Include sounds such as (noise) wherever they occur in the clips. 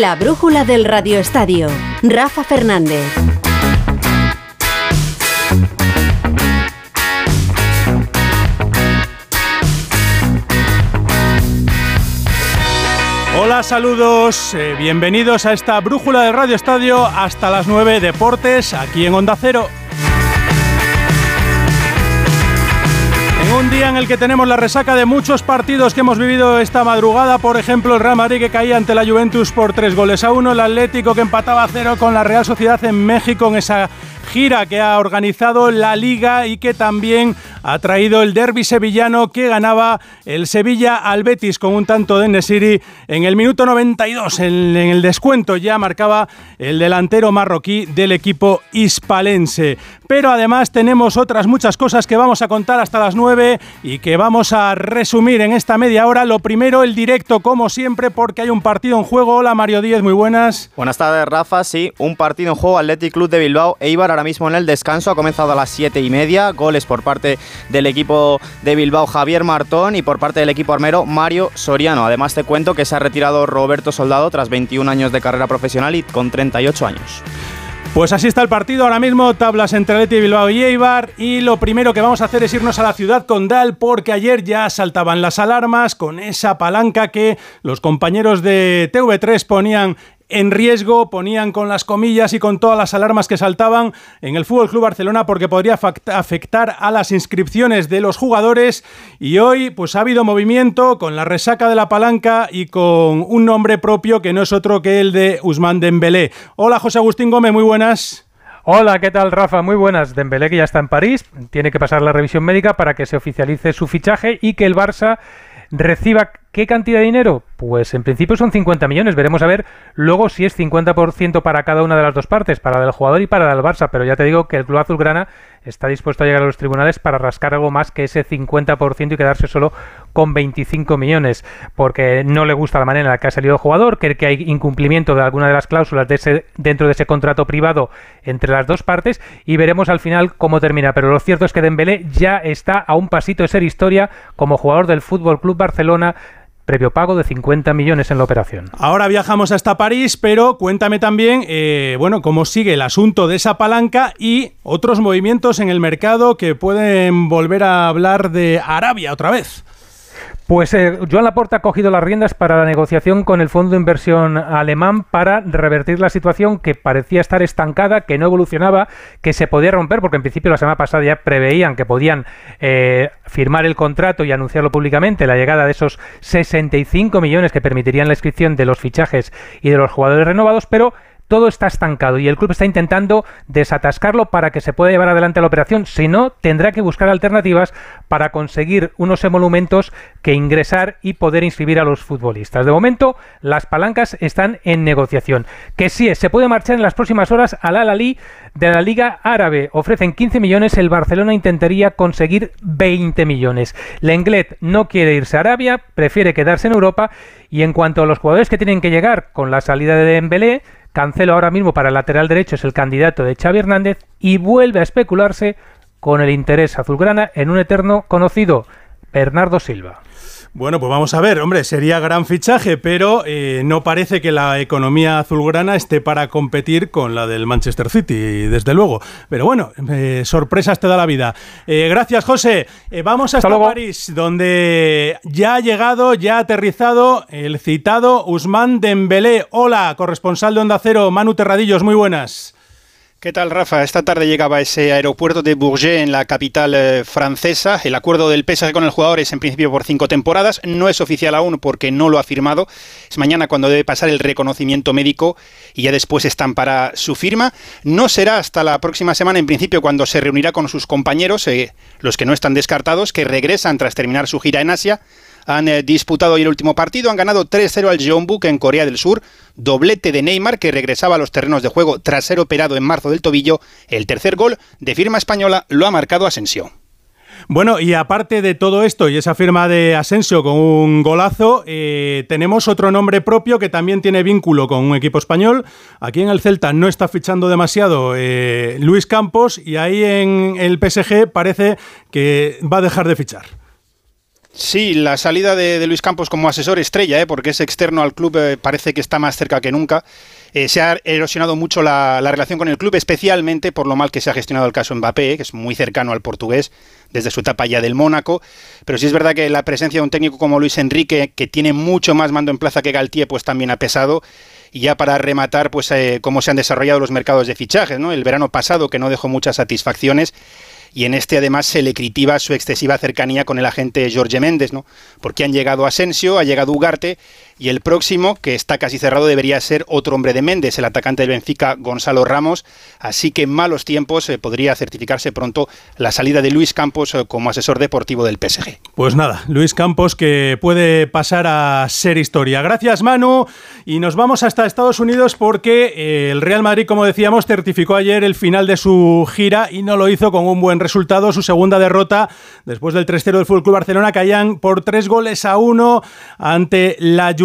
La brújula del radioestadio. Rafa Fernández. Hola, saludos, eh, bienvenidos a esta brújula del Radio Estadio hasta las 9 Deportes aquí en Onda Cero. Un día en el que tenemos la resaca de muchos partidos que hemos vivido esta madrugada, por ejemplo el Real Madrid que caía ante la Juventus por tres goles a uno, el Atlético que empataba a cero con la Real Sociedad en México en esa gira que ha organizado la Liga y que también ha traído el derby sevillano que ganaba el Sevilla al Betis con un tanto de Nesiri en el minuto 92. En, el descuento ya marcaba el delantero marroquí del equipo hispalense. Pero además tenemos otras muchas cosas que vamos a contar hasta las 9 y que vamos a resumir en esta media hora. Lo primero, el directo, como siempre, porque hay un partido en juego. Hola Mario Díez, muy buenas. Buenas tardes, Rafa. Sí, un partido en juego Athletic Club de Bilbao. Eibar ahora mismo en el descanso. Ha comenzado a las 7 y media. Goles por parte del equipo de Bilbao Javier Martón y por parte del equipo armero Mario Soriano. Además te cuento que se ha retirado Roberto Soldado tras 21 años de carrera profesional y con 38 años. Pues así está el partido ahora mismo, tablas entre Leti Bilbao y Eibar y lo primero que vamos a hacer es irnos a la ciudad condal porque ayer ya saltaban las alarmas con esa palanca que los compañeros de TV3 ponían en riesgo, ponían con las comillas y con todas las alarmas que saltaban en el Fútbol Club Barcelona porque podría afectar a las inscripciones de los jugadores y hoy pues ha habido movimiento con la resaca de la palanca y con un nombre propio que no es otro que el de Usman Dembélé. Hola José Agustín Gómez, muy buenas. Hola, ¿qué tal Rafa? Muy buenas. Dembélé que ya está en París, tiene que pasar la revisión médica para que se oficialice su fichaje y que el Barça reciba ¿Qué cantidad de dinero? Pues en principio son 50 millones. Veremos a ver luego si es 50% para cada una de las dos partes, para el jugador y para el Barça. Pero ya te digo que el Club Azulgrana está dispuesto a llegar a los tribunales para rascar algo más que ese 50% y quedarse solo con 25 millones, porque no le gusta la manera en la que ha salido el jugador, cree que hay incumplimiento de alguna de las cláusulas de ese, dentro de ese contrato privado entre las dos partes y veremos al final cómo termina. Pero lo cierto es que Dembélé ya está a un pasito de ser historia como jugador del Fútbol Club Barcelona previo pago de 50 millones en la operación. Ahora viajamos hasta París, pero cuéntame también, eh, bueno, cómo sigue el asunto de esa palanca y otros movimientos en el mercado que pueden volver a hablar de Arabia otra vez. Pues eh, Joan Laporta ha cogido las riendas para la negociación con el fondo de inversión alemán para revertir la situación que parecía estar estancada, que no evolucionaba, que se podía romper, porque en principio la semana pasada ya preveían que podían eh, firmar el contrato y anunciarlo públicamente, la llegada de esos 65 millones que permitirían la inscripción de los fichajes y de los jugadores renovados, pero todo está estancado y el club está intentando desatascarlo para que se pueda llevar adelante la operación. Si no, tendrá que buscar alternativas para conseguir unos emolumentos que ingresar y poder inscribir a los futbolistas. De momento, las palancas están en negociación. Que sí, se puede marchar en las próximas horas al Al-Ali de la Liga Árabe. Ofrecen 15 millones, el Barcelona intentaría conseguir 20 millones. Lenglet no quiere irse a Arabia, prefiere quedarse en Europa y en cuanto a los jugadores que tienen que llegar con la salida de Dembélé, Cancelo ahora mismo para el lateral derecho es el candidato de Xavi Hernández y vuelve a especularse con el interés azulgrana en un eterno conocido, Bernardo Silva. Bueno, pues vamos a ver, hombre, sería gran fichaje, pero eh, no parece que la economía azulgrana esté para competir con la del Manchester City, desde luego. Pero bueno, eh, sorpresas te da la vida. Eh, gracias, José. vamos hasta París, donde ya ha llegado, ya ha aterrizado el citado Usman Dembélé. Hola, corresponsal de Onda Cero, Manu Terradillos, muy buenas. ¿Qué tal, Rafa? Esta tarde llegaba ese aeropuerto de Bourget en la capital eh, francesa. El acuerdo del PSG con el jugador es en principio por cinco temporadas. No es oficial aún porque no lo ha firmado. Es mañana cuando debe pasar el reconocimiento médico y ya después están para su firma. No será hasta la próxima semana, en principio, cuando se reunirá con sus compañeros, eh, los que no están descartados, que regresan tras terminar su gira en Asia han eh, disputado hoy el último partido, han ganado 3-0 al Jeonbuk en Corea del Sur, doblete de Neymar que regresaba a los terrenos de juego tras ser operado en marzo del tobillo, el tercer gol de firma española lo ha marcado Asensio. Bueno, y aparte de todo esto y esa firma de Asensio con un golazo, eh, tenemos otro nombre propio que también tiene vínculo con un equipo español. Aquí en el Celta no está fichando demasiado eh, Luis Campos y ahí en el PSG parece que va a dejar de fichar. Sí, la salida de, Luis Campos como asesor estrella, ¿eh? porque es externo al club, eh, parece que está más cerca que nunca. Eh, se ha erosionado mucho la, relación con el club, especialmente por lo mal que se ha gestionado el caso Mbappé, que es muy cercano al portugués desde su etapa ya del Mónaco. Pero sí es verdad que la presencia de un técnico como Luis Enrique, que tiene mucho más mando en plaza que Galtier, pues también ha pesado. Y ya para rematar, pues cómo se han desarrollado los mercados de fichajes, ¿no? El verano pasado, que no dejó muchas satisfacciones y en este además se le critica su excesiva cercanía con el agente Jorge Méndez, ¿no? Porque han llegado Asensio, ha llegado Ugarte y el próximo, que está casi cerrado, debería ser otro hombre de Méndez, el atacante del Benfica, Gonzalo Ramos. Así que en malos tiempos eh, podría certificarse pronto la salida de Luis Campos eh, como asesor deportivo del PSG. Pues nada, Luis Campos que puede pasar a ser historia. Gracias Manu y nos vamos hasta Estados Unidos porque eh, el Real Madrid, como decíamos, certificó ayer el final de su gira y no lo hizo con un buen resultado. Su segunda derrota después del 3-0 del Fútbol Barcelona caían por tres goles a uno ante la Juventus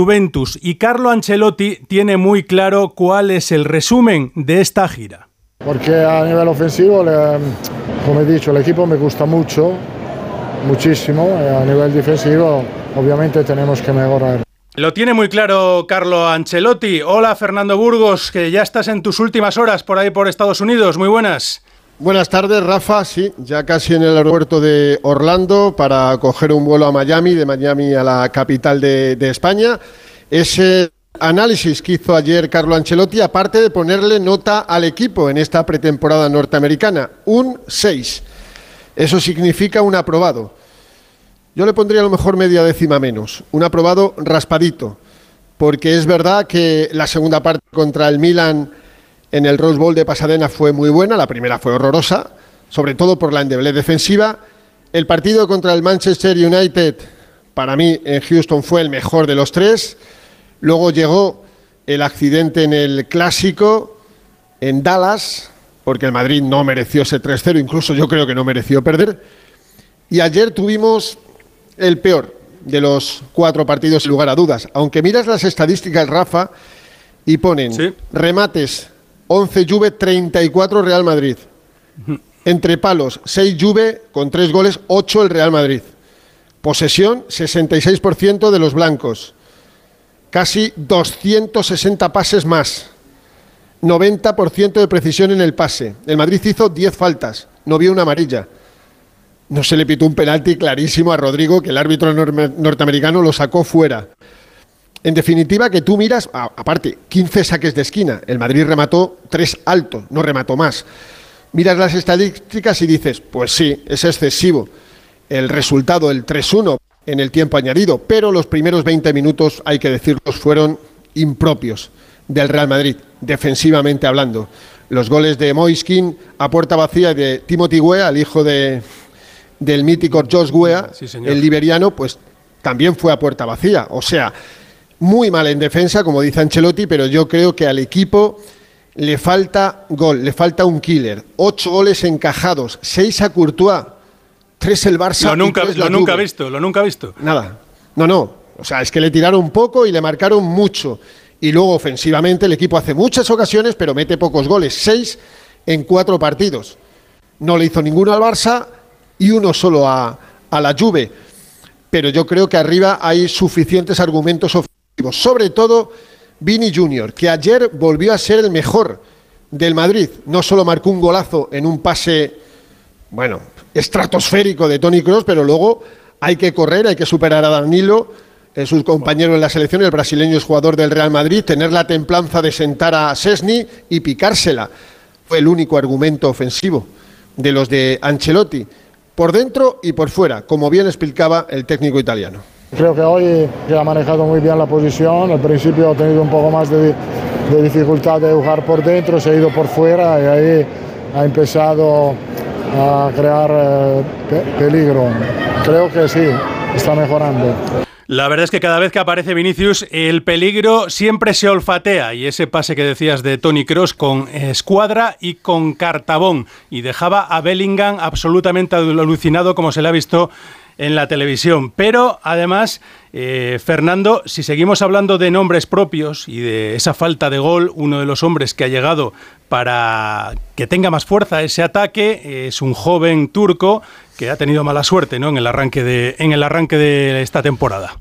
y Carlo Ancelotti tiene muy claro cuál es el resumen de esta gira. Porque a nivel ofensivo, como he dicho, el equipo me gusta mucho, muchísimo. A nivel defensivo, obviamente tenemos que mejorar. Lo tiene muy claro Carlo Ancelotti. Hola Fernando Burgos, que ya estás en tus últimas horas por ahí por Estados Unidos. Muy buenas. Buenas tardes, Rafa. Sí, ya casi en el aeropuerto de Orlando para coger un vuelo a Miami, de Miami a la capital de, España. Ese análisis que hizo ayer Carlo Ancelotti, aparte de ponerle nota al equipo en esta pretemporada norteamericana, un 6. Eso significa un aprobado. Yo le pondría a lo mejor media décima menos, un aprobado raspadito, porque es verdad que la segunda parte contra el Milan en el Rose Bowl de Pasadena fue muy buena, la primera fue horrorosa, sobre todo por la endeble defensiva. El partido contra el Manchester United, para mí en Houston fue el mejor de los tres. Luego llegó el accidente en el clásico en Dallas, porque el Madrid no mereció ese 3-0, incluso yo creo que no mereció perder. Y ayer tuvimos el peor de los cuatro partidos, sin lugar a dudas. Aunque miras las estadísticas, Rafa, y ponen remates 11 Juve, 34 Real Madrid. Entre palos, 6 Juve con 3 goles, 8 el Real Madrid. Posesión, 66% de los blancos. Casi 260 pases más. 90% de precisión en el pase. El Madrid hizo 10 faltas, no vio una amarilla. No se le pitó un penalti clarísimo a Rodrigo que el árbitro norteamericano lo sacó fuera. En definitiva, que tú miras, aparte, 15 saques de esquina, el Madrid remató 3 altos, no remató más. Miras las estadísticas y dices, pues sí, es excesivo el resultado, el 3-1 en el tiempo añadido, pero los primeros 20 minutos, hay que decirlos, fueron impropios del Real Madrid, defensivamente hablando. Los goles de Moiskin a puerta vacía de Timothy Guea, el hijo de, del mítico Josh Guea, el liberiano, pues también fue a puerta vacía. O sea, muy mal en defensa, como dice Ancelotti, pero yo creo que al equipo le falta gol, le falta un killer. Ocho goles encajados, seis a Courtois, tres el Barça. Lo nunca, lo nunca visto, lo nunca visto. Nada, no, no. O sea, es que le tiraron poco y le marcaron mucho. Y luego ofensivamente el equipo hace muchas ocasiones, pero mete pocos goles, seis en cuatro partidos. No le hizo ninguno al Barça y uno solo a, a la Juve. Pero yo creo que arriba hay suficientes argumentos ofensivos sobre todo Vini Junior, que ayer volvió a ser el mejor del Madrid. No solo marcó un golazo en un pase, bueno, estratosférico de Tony Cross, pero luego hay que correr, hay que superar a Danilo, eh, sus compañeros en la selección, el brasileño es jugador del Real Madrid, tener la templanza de sentar a Sesni y picársela. Fue el único argumento ofensivo de los de Ancelotti, por dentro y por fuera, como bien explicaba el técnico italiano. Creo que hoy ha manejado muy bien la posición. Al principio ha tenido un poco más de, dificultad de jugar por dentro, se ha ido por fuera y ahí ha empezado a crear eh, peligro. Creo que sí, está mejorando. La verdad es que cada vez que aparece Vinicius, el peligro siempre se olfatea. Y ese pase que decías de Tony Cross con escuadra y con cartabón. Y dejaba a Bellingham absolutamente alucinado, como se le ha visto en la televisión. Pero además, eh, Fernando, si seguimos hablando de nombres propios y de esa falta de gol, uno de los hombres que ha llegado para que tenga más fuerza ese ataque es un joven turco que ha tenido mala suerte ¿no? en, el arranque de, en el arranque de esta temporada.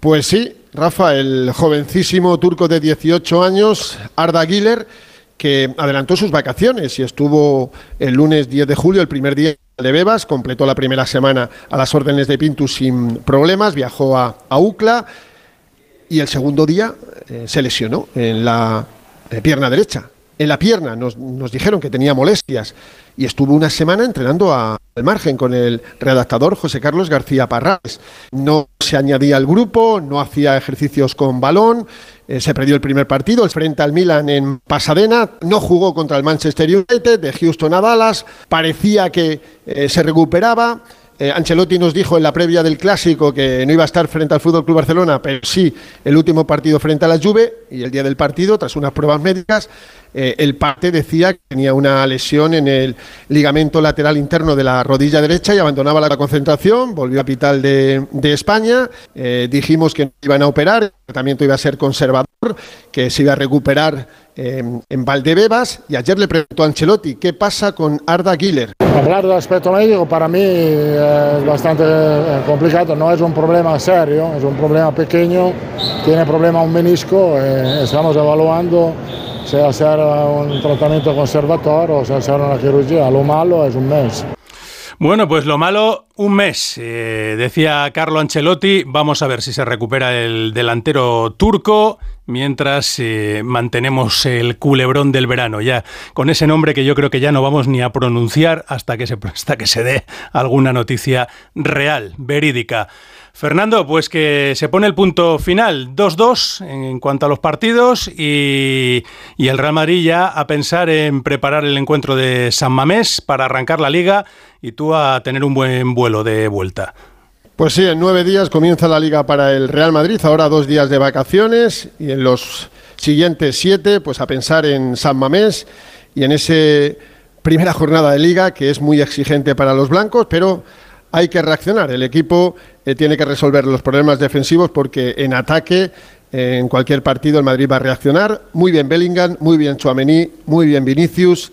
Pues sí, Rafa, el jovencísimo turco de 18 años, Arda Güler, que adelantó sus vacaciones y estuvo el lunes 10 de julio, el primer día de Bebas, completó la primera semana a las órdenes de Pintus sin problemas, viajó a, UCLA y el segundo día eh, se lesionó en la eh, pierna derecha. En la pierna nos, nos dijeron que tenía molestias y estuvo una semana entrenando al margen con el redactador José Carlos García Parrales. No se añadía al grupo, no hacía ejercicios con balón, eh, se perdió el primer partido, el frente al Milan en Pasadena, no jugó contra el Manchester United, de Houston a Dallas, parecía que eh, se recuperaba. Eh, Ancelotti nos dijo en la previa del clásico que no iba a estar frente al Fútbol Club Barcelona, pero sí el último partido frente a la Juve y el día del partido, tras unas pruebas médicas, eh, el parte decía que tenía una lesión en el ligamento lateral interno de la rodilla derecha y abandonaba la concentración, volvió a capital de, España, eh, dijimos que iban a operar, el tratamiento iba a ser conservador, que se iba a recuperar en Valdebebas. Y ayer le preguntó a Ancelotti qué pasa con Arda Güler. Hablar del aspecto médico para mí es bastante eh, complicado, no es un problema serio, es un problema pequeño, tiene problema un menisco, eh, estamos evaluando si hacer un tratamiento conservador o si hacer una cirugía, lo malo es un mes. Bueno, pues lo malo, un mes, eh, decía Carlo Ancelotti. Vamos a ver si se recupera el delantero turco mientras eh, mantenemos el culebrón del verano, ya con ese nombre que yo creo que ya no vamos ni a pronunciar hasta que se, (laughs) hasta que se dé alguna noticia real, verídica. Fernando, pues que se pone el punto final, 2-2 en cuanto a los partidos y, el Real Madrid ya a pensar en preparar el encuentro de San Mamés para arrancar la liga y tú a tener un buen vuelo de vuelta. Pues sí, en nueve días comienza la liga para el Real Madrid, ahora dos días de vacaciones y en los siguientes siete, pues a pensar en San Mamés y en esa primera jornada de liga que es muy exigente para los blancos, pero hay que reaccionar. El equipo eh, tiene que resolver los problemas defensivos porque en ataque, eh, en cualquier partido, el Madrid va a reaccionar. Muy bien Bellingham, muy bien Chouameni, muy bien Vinicius.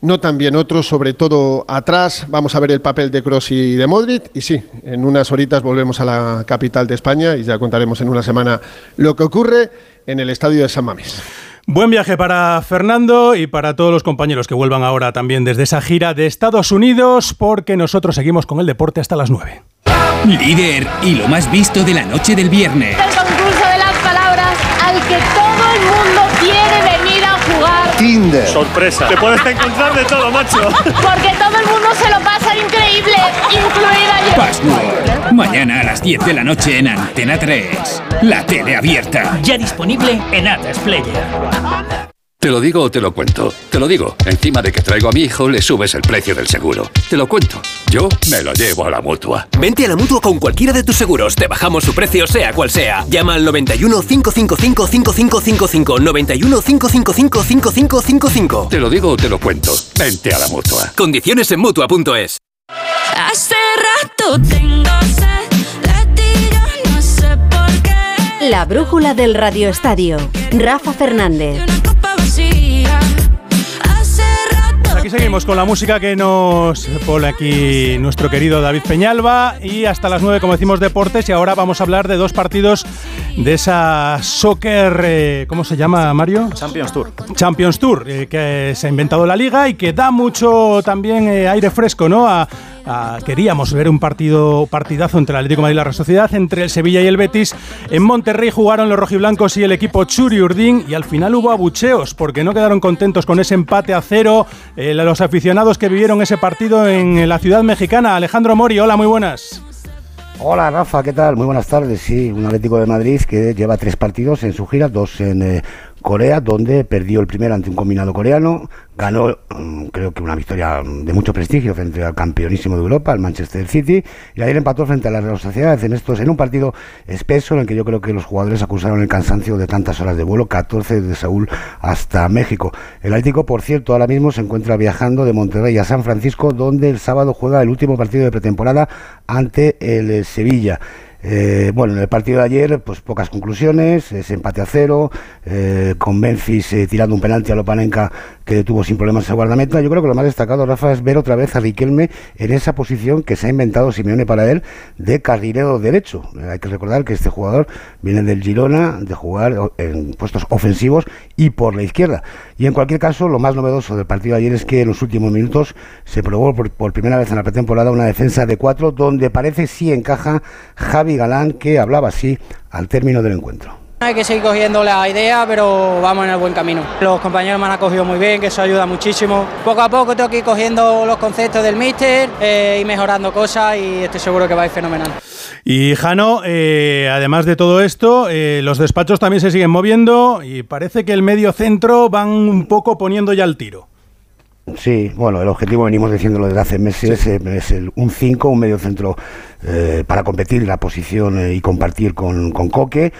No tan bien otros, sobre todo atrás. Vamos a ver el papel de Kroos y de Modric. Y sí, en unas horitas volvemos a la capital de España y ya contaremos en una semana lo que ocurre en el estadio de San Mamés. Buen viaje para Fernando y para todos los compañeros que vuelvan ahora también desde esa gira de Estados Unidos, porque nosotros seguimos con el deporte hasta las 9. Líder y lo más visto de la noche del viernes. El concurso de las palabras al que todo el mundo quiere venir a jugar. Tinder. Sorpresa. Te puedes encontrar de todo, macho. Porque todo el mundo se lo pasa increíble, incluida yo. Password. Mañana a las 10 de la noche en Antena 3. La tele abierta. Ya disponible en Atlas Te lo digo o te lo cuento. Te lo digo. Encima de que traigo a mi hijo, le subes el precio del seguro. Te lo cuento. Yo me lo llevo a la mutua. Vente a la mutua con cualquiera de tus seguros. Te bajamos su precio, sea cual sea. Llama al 91 555 5555. 91 555 5555. Te lo digo o te lo cuento. Vente a la mutua. Condiciones en mutua.es. Hace rato tengo no sé por qué. La brújula del Radio Estadio. Rafa Fernández. Aquí seguimos con la música que nos pone aquí nuestro querido David Peñalba y hasta las 9 como decimos deportes y ahora vamos a hablar de dos partidos de esa soccer, eh, ¿cómo se llama Mario? Champions Tour. Champions Tour, eh, que se ha inventado la liga y que da mucho también eh, aire fresco ¿no? a, queríamos ver un partido partidazo entre el Atlético de Madrid y la Real Sociedad, entre el Sevilla y el Betis. En Monterrey jugaron los rojiblancos y el equipo Churi Urdín y al final hubo abucheos porque no quedaron contentos con ese empate a cero. Eh, los aficionados que vivieron ese partido en la ciudad mexicana. Alejandro Mori, hola, muy buenas. Hola Rafa, ¿qué tal? Muy buenas tardes. Sí, un Atlético de Madrid que lleva tres partidos en su gira, dos en eh, Corea, donde perdió el primero ante un combinado coreano, ganó mm, creo que una victoria de mucho prestigio frente al campeonísimo de Europa, el Manchester City, y ayer empató frente a la Real Sociedad en estos en un partido espeso en el que yo creo que los jugadores acusaron el cansancio de tantas horas de vuelo, 14 de Saúl hasta México. El Atlético, por cierto, ahora mismo se encuentra viajando de Monterrey a San Francisco, donde el sábado juega el último partido de pretemporada ante el eh, Sevilla. Eh, bueno, en el partido de ayer, pues pocas conclusiones, ese empate a cero, eh, con Memphis eh, tirando un penalti a Lopanenka que tuvo sin problemas ese guardameta. Yo creo que lo más destacado, Rafa, es ver otra vez a Riquelme en esa posición que se ha inventado Simeone para él de carrilero derecho. hay que recordar que este jugador viene del Girona de jugar en puestos ofensivos y por la izquierda. Y en cualquier caso, lo más novedoso del partido de ayer es que en los últimos minutos se probó por, primera vez en la pretemporada una defensa de cuatro donde parece sí encaja Javi Galán, que hablaba así al término del encuentro. Hay que seguir cogiendo la idea, pero vamos en el buen camino. Los compañeros me han acogido muy bien, que eso ayuda muchísimo. Poco a poco tengo que ir cogiendo los conceptos del míster eh, y mejorando cosas y estoy seguro que va a ir fenomenal. Y Jano, eh, además de todo esto, eh, los despachos también se siguen moviendo y parece que el medio centro van un poco poniendo ya el tiro. Sí, bueno, el objetivo venimos diciéndolo desde hace meses, es el, un 5, un medio centro para competir la posición y compartir con, con Coque.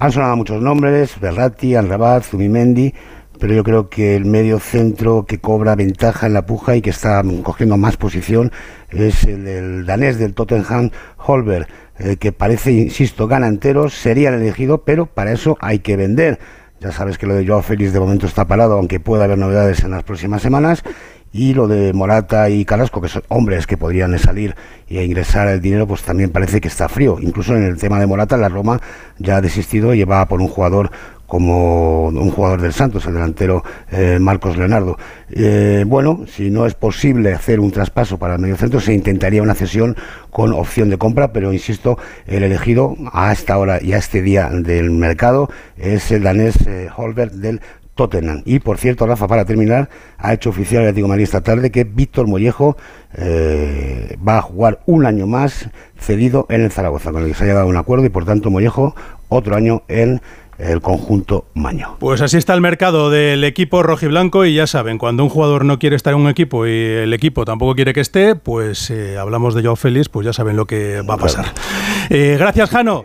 Han sonado muchos nombres, Berratti, Anrabat, Zubimendi, pero yo creo que el medio centro que cobra ventaja en la puja y que está cogiendo más posición es el del danés del Tottenham, Holberg, eh, que parece, insisto, gana enteros, sería el elegido, pero para eso hay que vender. Ya sabes que lo de Joao Félix de momento está parado, aunque pueda haber novedades en las próximas semanas. Y lo de Morata y Carrasco, que son hombres que podrían salir y ingresar el dinero, pues también parece que está frío. Incluso en el tema de Morata, la Roma ya ha desistido y va por un jugador como un jugador del Santos, el delantero eh, Marcos Leonardo. Eh, bueno, si no es posible hacer un traspaso para el mediocentro, se intentaría una cesión con opción de compra, pero insisto, el elegido a esta hora y a este día del mercado es el danés eh, Holberg del Tottenham. Y por cierto, Rafa, para terminar, ha hecho oficial el Atlético Madrid esta tarde que Víctor Mollejo eh, va a jugar un año más cedido en el Zaragoza, con el que se ha llegado a un acuerdo y por tanto Mollejo otro año en el conjunto Maño. Pues así está el mercado del equipo rojiblanco y ya saben, cuando un jugador no quiere estar en un equipo y el equipo tampoco quiere que esté, pues eh, hablamos de Joao Félix, pues ya saben lo que va a pasar. Eh, gracias, Jano.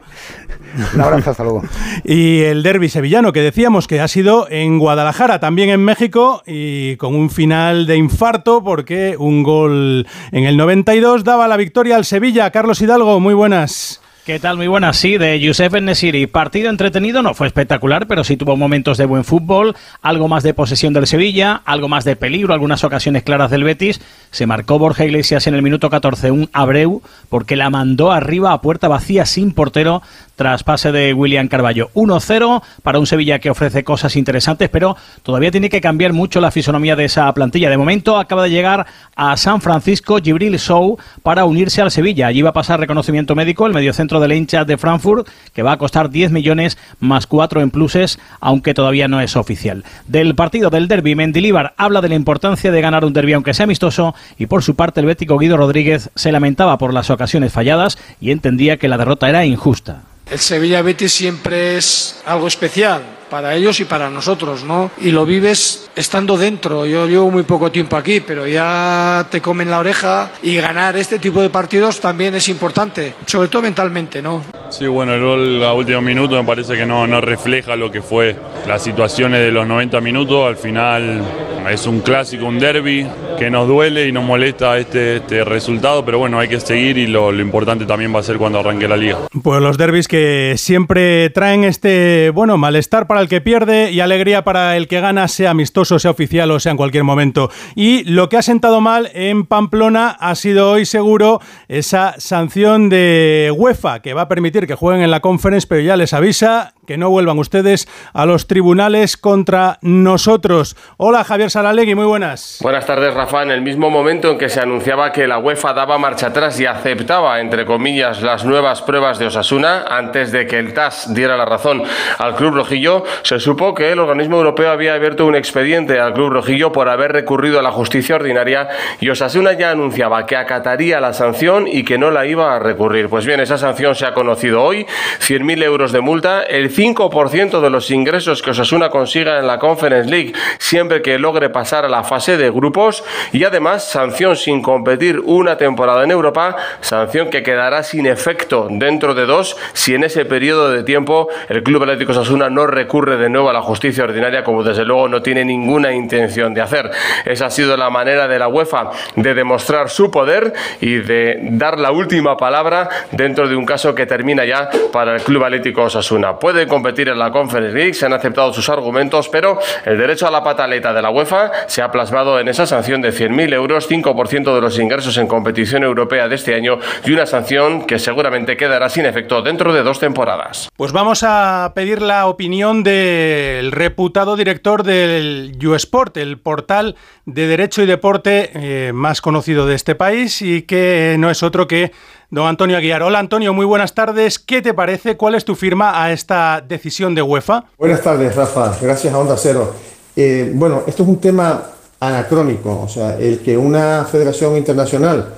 Un abrazo, hasta luego. (laughs) Y el derby sevillano, que decíamos que ha sido en Guadalajara, también en México, y con un final de infarto, porque un gol en el 92 daba la victoria al Sevilla. Carlos Hidalgo, muy buenas. ¿Qué tal? Muy buenas, sí, de Youssef Nesiri. Partido entretenido, no fue espectacular, pero sí tuvo momentos de buen fútbol, algo más de posesión del Sevilla, algo más de peligro, algunas ocasiones claras del Betis. Se marcó Borja Iglesias en el minuto 14 un Abreu, porque la mandó arriba a puerta vacía sin portero tras pase de William Carballo. 1-0 para un Sevilla que ofrece cosas interesantes, pero todavía tiene que cambiar mucho la fisonomía de esa plantilla. De momento acaba de llegar a San Francisco Gibril Show para unirse al Sevilla. Allí va a pasar reconocimiento médico el mediocentro del hincha de Frankfurt, que va a costar 10 millones más 4 en pluses, aunque todavía no es oficial. Del partido del derby, Mendilíbar habla de la importancia de ganar un derby aunque sea amistoso y por su parte el bético Guido Rodríguez se lamentaba por las ocasiones falladas y entendía que la derrota era injusta. El Sevilla Betis siempre es algo especial para ellos y para nosotros, ¿no? Y lo vives estando dentro. Yo llevo muy poco tiempo aquí, pero ya te comen la oreja y ganar este tipo de partidos también es importante, sobre todo mentalmente, ¿no? Sí, bueno, el gol a último minuto me parece que no, no refleja lo que fue las situaciones de los 90 minutos. Al final es un clásico, un derby que nos duele y nos molesta este, este resultado, pero bueno, hay que seguir y lo, lo importante también va a ser cuando arranque la liga. Pues los derbis que siempre traen este, bueno, malestar para el que pierde y alegría para el que gana, sea amistoso, sea oficial o sea en cualquier momento. Y lo que ha sentado mal en Pamplona ha sido hoy seguro esa sanción de UEFA que va a permitir que jueguen en la conference, pero ya les avisa que no vuelvan ustedes a los tribunales contra nosotros. Hola Javier Salalegui, muy buenas. Buenas tardes Rafa. En el mismo momento en que se anunciaba que la UEFA daba marcha atrás y aceptaba, entre comillas, las nuevas pruebas de Osasuna, antes de que el TAS diera la razón al Club Rojillo, se supo que el organismo europeo había abierto un expediente al Club Rojillo por haber recurrido a la justicia ordinaria y Osasuna ya anunciaba que acataría la sanción y que no la iba a recurrir. Pues bien, esa sanción se ha conocido hoy, 100.000 euros de multa, 5% de los ingresos que Osasuna consiga en la Conference League siempre que logre pasar a la fase de grupos y además sanción sin competir una temporada en Europa, sanción que quedará sin efecto dentro de dos si en ese periodo de tiempo el Club Atlético Osasuna no recurre de nuevo a la justicia ordinaria como desde luego no tiene ninguna intención de hacer. Esa ha sido la manera de la UEFA de demostrar su poder y de dar la última palabra dentro de un caso que termina ya para el Club Atlético Osasuna. Puede competir en la Conference League, se han aceptado sus argumentos, pero el derecho a la pataleta de la UEFA se ha plasmado en esa sanción de 100.000 euros, 5% de los ingresos en competición europea de este año y una sanción que seguramente quedará sin efecto dentro de dos temporadas. Pues vamos a pedir la opinión del reputado director del YouSport, el portal de Derecho y Deporte eh, más conocido de este país y que no es otro que don Antonio Aguiar. Hola Antonio, muy buenas tardes. ¿Qué te parece? ¿Cuál es tu firma a esta decisión de UEFA? Buenas tardes, Rafa. Gracias a Onda Cero. Eh, bueno, esto es un tema anacrónico, o sea, el que una federación internacional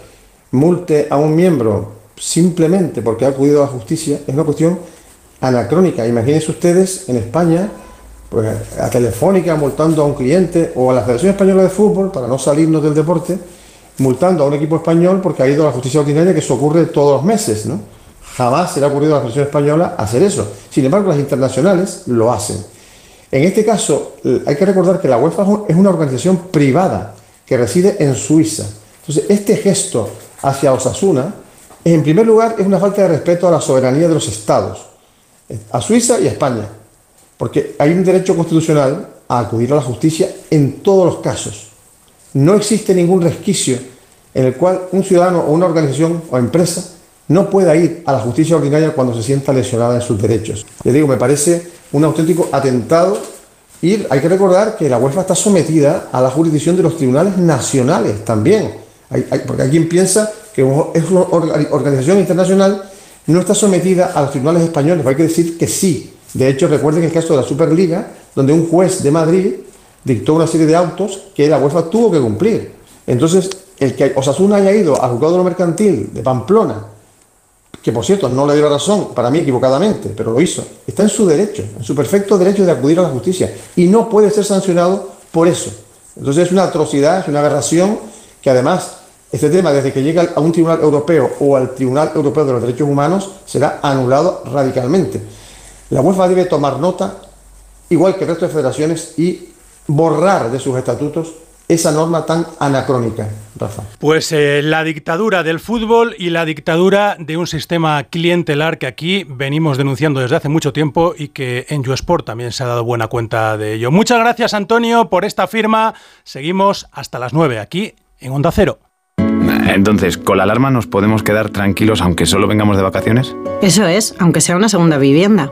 multe a un miembro simplemente porque ha acudido a la justicia es una cuestión anacrónica. Imagínense ustedes en España, pues a Telefónica multando a un cliente o a la Federación Española de Fútbol, para no salirnos del deporte, multando a un equipo español porque ha ido a la justicia ordinaria, que eso ocurre todos los meses, ¿no? Jamás se le ha ocurrido a la Federación Española hacer eso. Sin embargo, las internacionales lo hacen. En este caso, hay que recordar que la UEFA es una organización privada que reside en Suiza. Entonces, este gesto hacia Osasuna, en primer lugar, es una falta de respeto a la soberanía de los estados, a Suiza y a España, porque hay un derecho constitucional a acudir a la justicia en todos los casos. No existe ningún resquicio en el cual un ciudadano o una organización o empresa no pueda ir a la justicia ordinaria cuando se sienta lesionada en sus derechos. Le digo, me parece un auténtico atentado y hay que recordar que la UEFA está sometida a la jurisdicción de los tribunales nacionales también. porque hay quien piensa que es una organización internacional no está sometida a los tribunales españoles, hay que decir que sí. De hecho, recuerden el caso de la Superliga, donde un juez de Madrid dictó una serie de autos que la UEFA tuvo que cumplir. Entonces, el que Osasuna haya ido al juzgado de lo mercantil de Pamplona que por cierto no le dio razón, para mí equivocadamente, pero lo hizo, está en su derecho, en su perfecto derecho de acudir a la justicia y no puede ser sancionado por eso. Entonces es una atrocidad, es una aberración que además este tema desde que llega a un tribunal europeo o al Tribunal Europeo de los Derechos Humanos será anulado radicalmente. La UEFA debe tomar nota, igual que el resto de federaciones, y borrar de sus estatutos esa norma tan anacrónica, Rafa? Pues eh, la dictadura del fútbol y la dictadura de un sistema clientelar que aquí venimos denunciando desde hace mucho tiempo y que en YouSport también se ha dado buena cuenta de ello. Muchas gracias, Antonio, por esta firma. Seguimos hasta las 9 aquí en Onda Cero. Entonces, ¿con la alarma nos podemos quedar tranquilos aunque solo vengamos de vacaciones? Eso es, aunque sea una segunda vivienda.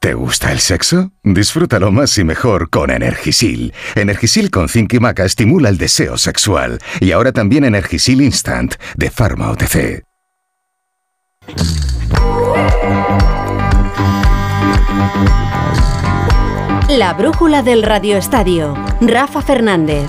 ¿Te gusta el sexo? Disfrútalo más y mejor con Energisil. Energisil con zinc y maca estimula el deseo sexual. Y ahora también Energisil Instant de Pharma OTC. La brújula del radioestadio. Rafa Fernández.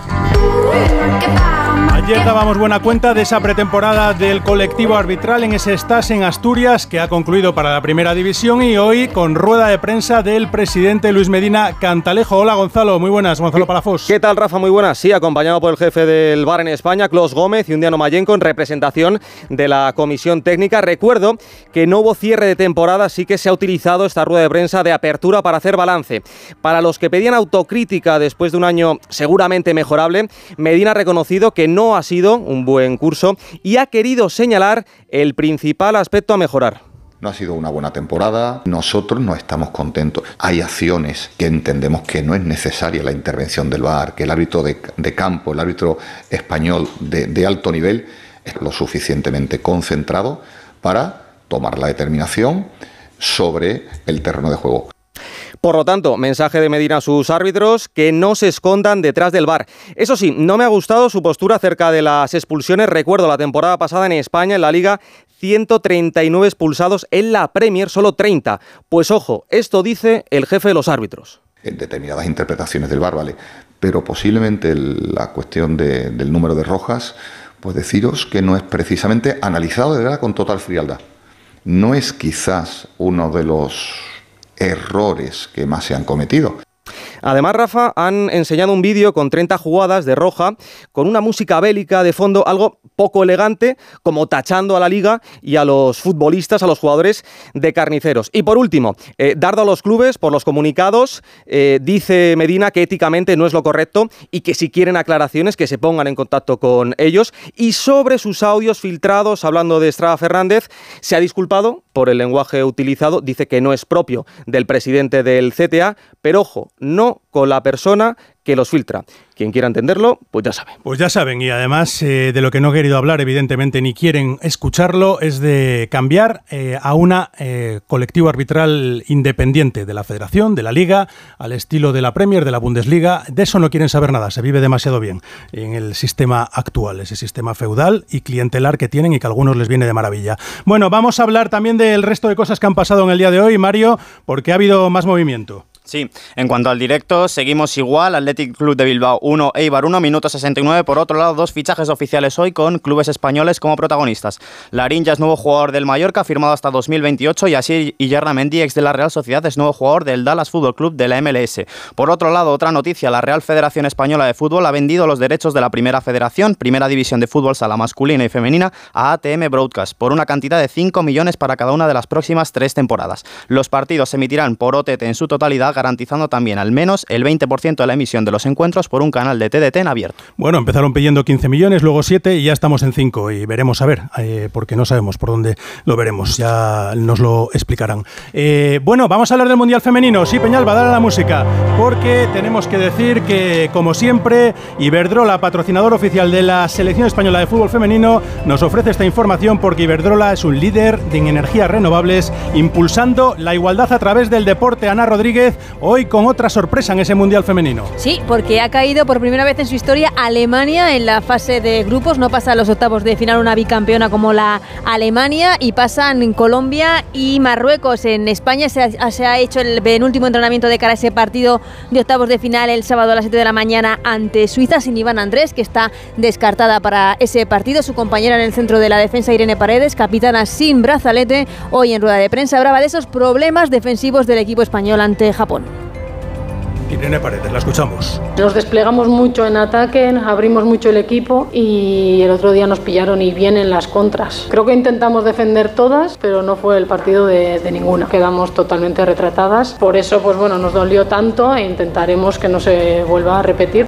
Ayer dábamos buena cuenta de esa pretemporada del colectivo arbitral en ese Stas en Asturias que ha concluido para la primera división y hoy con rueda de prensa del presidente Luis Medina Cantalejo. Hola Gonzalo, muy buenas, Gonzalo Palafos. ¿Qué tal Rafa? Muy buenas. Sí, acompañado por el jefe del bar en España, Clos Gómez y un Diano Mayenco en representación de la comisión técnica. Recuerdo que no hubo cierre de temporada, sí que se ha utilizado esta rueda de prensa de apertura para hacer balance. Para los que pedían autocrítica después de un año seguramente mejorable, Medina ha reconocido que no ha sido un buen curso y ha querido señalar el principal aspecto a mejorar. No ha sido una buena temporada, nosotros no estamos contentos. Hay acciones que entendemos que no es necesaria la intervención del VAR, que el árbitro de, campo, el árbitro español de, de alto nivel es lo suficientemente concentrado para tomar la determinación sobre el terreno de juego. Por lo tanto, mensaje de Medina a sus árbitros que no se escondan detrás del bar. Eso sí, no me ha gustado su postura acerca de las expulsiones. Recuerdo la temporada pasada en España, en la Liga, 139 expulsados, en la Premier solo 30. Pues ojo, esto dice el jefe de los árbitros. En determinadas interpretaciones del bar, ¿vale? Pero posiblemente la cuestión del número de rojas, pues deciros que no es precisamente analizado de verdad con total frialdad. No es quizás uno de los errores que más se han cometido. Además, Rafa, han enseñado un vídeo con 30 jugadas de roja, con una música bélica de fondo, algo poco elegante, como tachando a la liga y a los futbolistas, a los jugadores de carniceros. Y por último, eh, dardo a los clubes por los comunicados, eh, dice Medina que éticamente no es lo correcto y que si quieren aclaraciones que se pongan en contacto con ellos. Y sobre sus audios filtrados, hablando de Estrada Fernández, se ha disculpado por el lenguaje utilizado, dice que no es propio del presidente del CTA, pero ojo, no con la persona que los filtra. Quien quiera entenderlo, pues ya sabe. Pues ya saben, y además eh, de lo que no he querido hablar, evidentemente, ni quieren escucharlo, es de cambiar eh, a una eh, colectivo arbitral independiente de la Federación, de la Liga, al estilo de la Premier, de la Bundesliga. De eso no quieren saber nada, se vive demasiado bien en el sistema actual, ese sistema feudal y clientelar que tienen y que a algunos les viene de maravilla. Bueno, vamos a hablar también del resto de cosas que han pasado en el día de hoy, Mario, porque ha habido más movimiento. Sí, en cuanto al directo, seguimos igual. Athletic Club de Bilbao 1, Eibar 1, minuto 69. Por otro lado, dos fichajes oficiales hoy con clubes españoles como protagonistas. Larín ya es nuevo jugador del Mallorca, firmado hasta 2028, y así Mendy, ex de la Real Sociedad, es nuevo jugador del Dallas Fútbol Club de la MLS. Por otro lado, otra noticia, la Real Federación Española de Fútbol ha vendido los derechos de la Primera Federación, Primera División de Fútbol Sala masculina y femenina, a ATM Broadcast, por una cantidad de 5 millones para cada una de las próximas tres temporadas. Los partidos se emitirán por OTT en su totalidad, garantizando también al menos el 20% de la emisión de los encuentros por un canal de TDT en abierto. Bueno, empezaron pidiendo 15 millones, luego 7 y ya estamos en 5 y veremos a ver, eh, porque no sabemos por dónde lo veremos, ya nos lo explicarán. Eh, bueno, vamos a hablar del Mundial Femenino. Sí, Peñal, va a la música, porque tenemos que decir que, como siempre, Iberdrola, patrocinador oficial de la Selección Española de Fútbol Femenino, nos ofrece esta información porque Iberdrola es un líder en energías renovables, impulsando la igualdad a través del deporte. Ana Rodríguez, hoy con otra sorpresa en ese Mundial Femenino. Sí, porque ha caído por primera vez en su historia Alemania en la fase de grupos. No pasa a los octavos de final una bicampeona como la Alemania y pasan Colombia y Marruecos. En España se ha, hecho el penúltimo entrenamiento de cara a ese partido de octavos de final el sábado a las 7 de la mañana ante Suiza sin Iván Andrés, que está descartada para ese partido. Su compañera en el centro de la defensa, Irene Paredes, capitana sin brazalete, hoy en rueda de prensa hablaba de esos problemas defensivos del equipo español ante Japón. Irene Paredes, la escuchamos. Nos desplegamos mucho en ataque, abrimos mucho el equipo y el otro día nos pillaron y bien en las contras. Creo que intentamos defender todas, pero no fue el partido de, de ninguna. Quedamos totalmente retratadas. Por eso, pues bueno, nos dolió tanto e intentaremos que no se vuelva a repetir.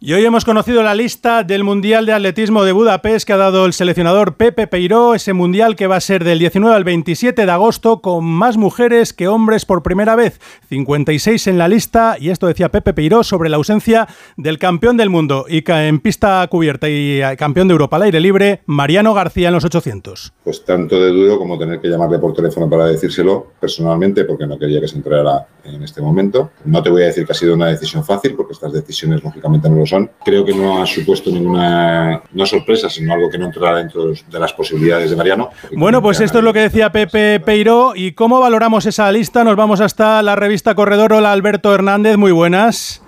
Y hoy hemos conocido la lista del Mundial de Atletismo de Budapest que ha dado el seleccionador Pepe Peiró, ese mundial que va a ser del 19 al 27 de agosto con más mujeres que hombres por primera vez, 56 en la lista y esto decía Pepe Peiró sobre la ausencia del campeón del mundo y en pista cubierta y eh, campeón de Europa al aire libre, Mariano García en los 800. Pues tanto de duro como tener que llamarle por teléfono para decírselo personalmente porque no quería que se enterara en este momento. No te voy a decir que ha sido una decisión fácil porque estas decisiones lógicamente no lo son. Creo que no ha supuesto ninguna, no sorpresa, sino algo que no entrará dentro de las posibilidades de Mariano. Bueno, pues esto es lo que decía Pepe Peiro. ¿Y cómo valoramos esa lista? Nos vamos hasta la revista Corredor. Hola Alberto Hernández, muy buenas.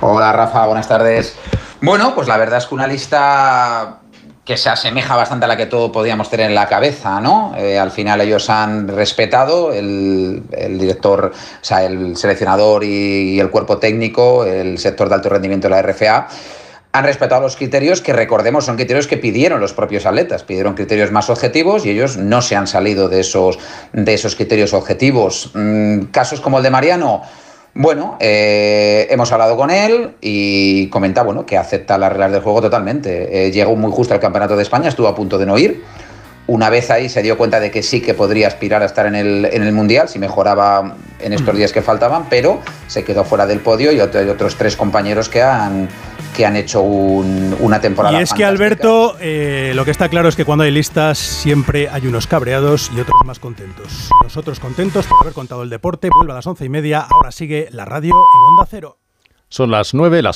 Hola Rafa, buenas tardes. Bueno, pues la verdad es que una lista que se asemeja bastante a la que todos podíamos tener en la cabeza, ¿no? Eh, al final ellos han respetado el, director, o sea, el seleccionador y, el cuerpo técnico, el sector de alto rendimiento de la RFA, han respetado los criterios que recordemos son criterios que pidieron los propios atletas, pidieron criterios más objetivos y ellos no se han salido de esos, de esos criterios objetivos. Mm, casos como el de Mariano, Bueno, eh, hemos hablado con él y comenta bueno, que acepta las reglas del juego totalmente. Eh, llegó muy justo al Campeonato de España, estuvo a punto de no ir. Una vez ahí se dio cuenta de que sí que podría aspirar a estar en el, en el Mundial si mejoraba en estos días que faltaban, pero se quedó fuera del podio y otro- otros tres compañeros que han, que han hecho un- una temporada. Y es que. Alberto, eh, lo que está claro es que cuando hay listas siempre hay unos cabreados y otros más contentos. Nosotros contentos por haber contado el deporte. Vuelve a las once y media. Ahora sigue la radio en Onda Cero. Son las 9, las